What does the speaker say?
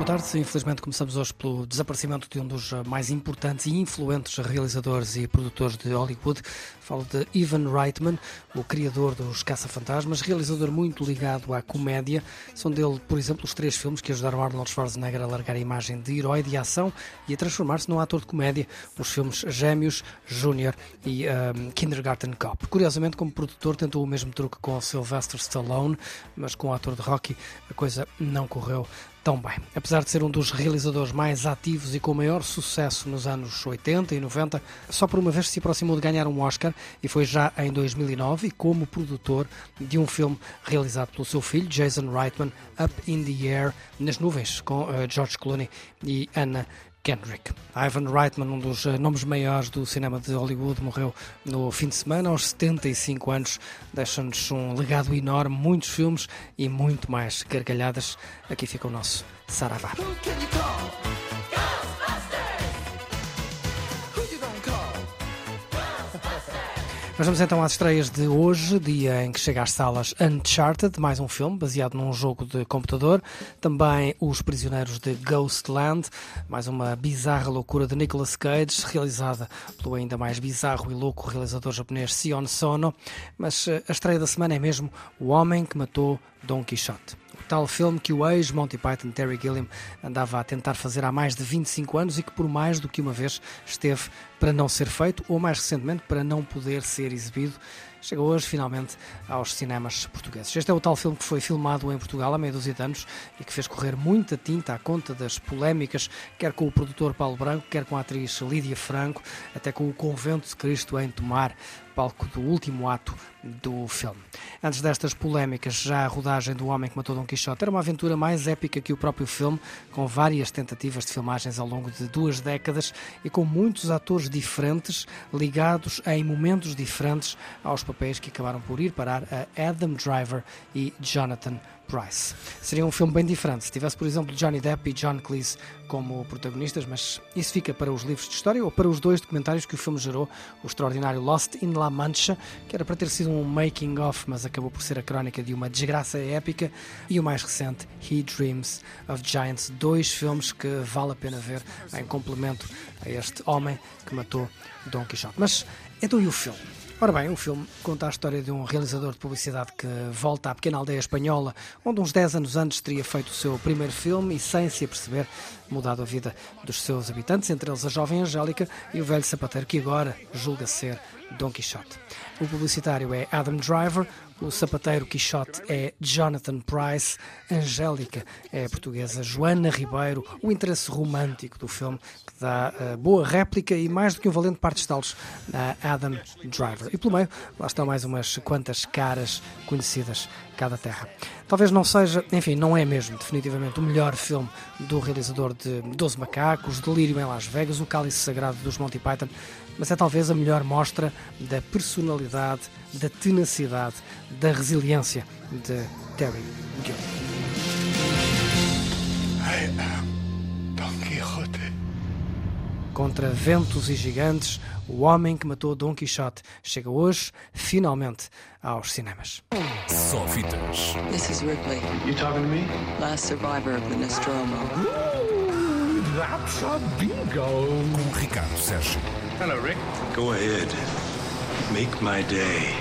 Boa tarde. Infelizmente começamos hoje pelo desaparecimento de um dos mais importantes e influentes realizadores e produtores de Hollywood. Falo de Ivan Reitman, o criador dos Caça-Fantasmas, realizador muito ligado à comédia. São dele, por exemplo, os três filmes que ajudaram Arnold Schwarzenegger a largar a imagem de herói de ação e a transformar-se num ator de comédia. Os filmes Gêmeos, Júnior e um, Kindergarten Cop. Curiosamente, como produtor, tentou o mesmo truque com o Sylvester Stallone, mas com o ator de Rocky a coisa não correu tão bem. Apesar de ser um dos realizadores mais ativos e com maior sucesso nos anos 80 e 90, só por uma vez se aproximou de ganhar um Oscar e foi já em 2009 como produtor de um filme realizado pelo seu filho, Jason Reitman, Up in the Air, nas nuvens, com uh, George Clooney e Anna Kendrick. Ivan Reitman, um dos nomes maiores do cinema de Hollywood, morreu no fim de semana, aos 75 anos. Deixa-nos um legado enorme, muitos filmes e muito mais gargalhadas. Aqui fica o nosso Saravá. Mas vamos então às estreias de hoje, dia em que chega às salas Uncharted, mais um filme baseado num jogo de computador. Também Os Prisioneiros de Ghostland, mais uma bizarra loucura de Nicolas Cage, realizada pelo ainda mais bizarro e louco realizador japonês Sion Sono. Mas a estreia da semana é mesmo O Homem que Matou Don Quixote tal filme que o ex-Monty Python Terry Gilliam andava a tentar fazer há mais de 25 anos e que por mais do que uma vez esteve para não ser feito ou mais recentemente para não poder ser exibido chega hoje finalmente aos cinemas portugueses. Este é o tal filme que foi filmado em Portugal há meia dúzia de anos e que fez correr muita tinta à conta das polémicas, quer com o produtor Paulo Branco, quer com a atriz Lídia Franco, até com o Convento de Cristo em Tomar, palco do último ato do filme. Antes destas polémicas, já a rodagem do Homem que Matou Dom Quixote era uma aventura mais épica que o próprio filme, com várias tentativas de filmagens ao longo de duas décadas e com muitos atores diferentes, ligados em momentos diferentes aos papéis que acabaram por ir parar a Adam Driver e Jonathan Price. Seria um filme bem diferente se tivesse, por exemplo, Johnny Depp e John Cleese como protagonistas, mas isso fica para os livros de história ou para os dois documentários que o filme gerou, o extraordinário Lost in La Mancha, que era para ter sido um making of, mas acabou por ser a crónica de uma desgraça épica, e o mais recente, He Dreams of Giants, dois filmes que vale a pena ver em complemento a este homem que matou Don Quixote. Mas então e o filme? Ora bem, o filme conta a história de um realizador de publicidade que volta à pequena aldeia espanhola, onde uns 10 anos antes teria feito o seu primeiro filme e, sem se aperceber, mudado a vida dos seus habitantes, entre eles a jovem Angélica e o velho sapateiro que agora julga ser Don Quixote. O publicitário é Adam Driver, o sapateiro Quixote é Jonathan Price, Angélica é a portuguesa Joana Ribeiro, o interesse romântico do filme que dá uh, boa réplica e mais do que um valente par de estalos a Adam Driver. E pelo meio, lá estão mais umas quantas caras conhecidas cada terra. Talvez não seja, enfim, não é mesmo definitivamente o melhor filme do realizador de Doze Macacos, Delírio em Las Vegas, O Cálice Sagrado dos Monty Python, mas é talvez a melhor mostra da personalidade, da tenacidade, da resiliência de Terry Gilliam. I am Don Quixote. Contra ventos e gigantes, o homem que matou Don Quixote chega hoje, finalmente, aos cinemas. Só fitas. This is Ripley, You talking to me? last survivor of the Nostromo. That's a bingo. Com Ricardo Sérgio. Hello, Rick. Go ahead. Make my day.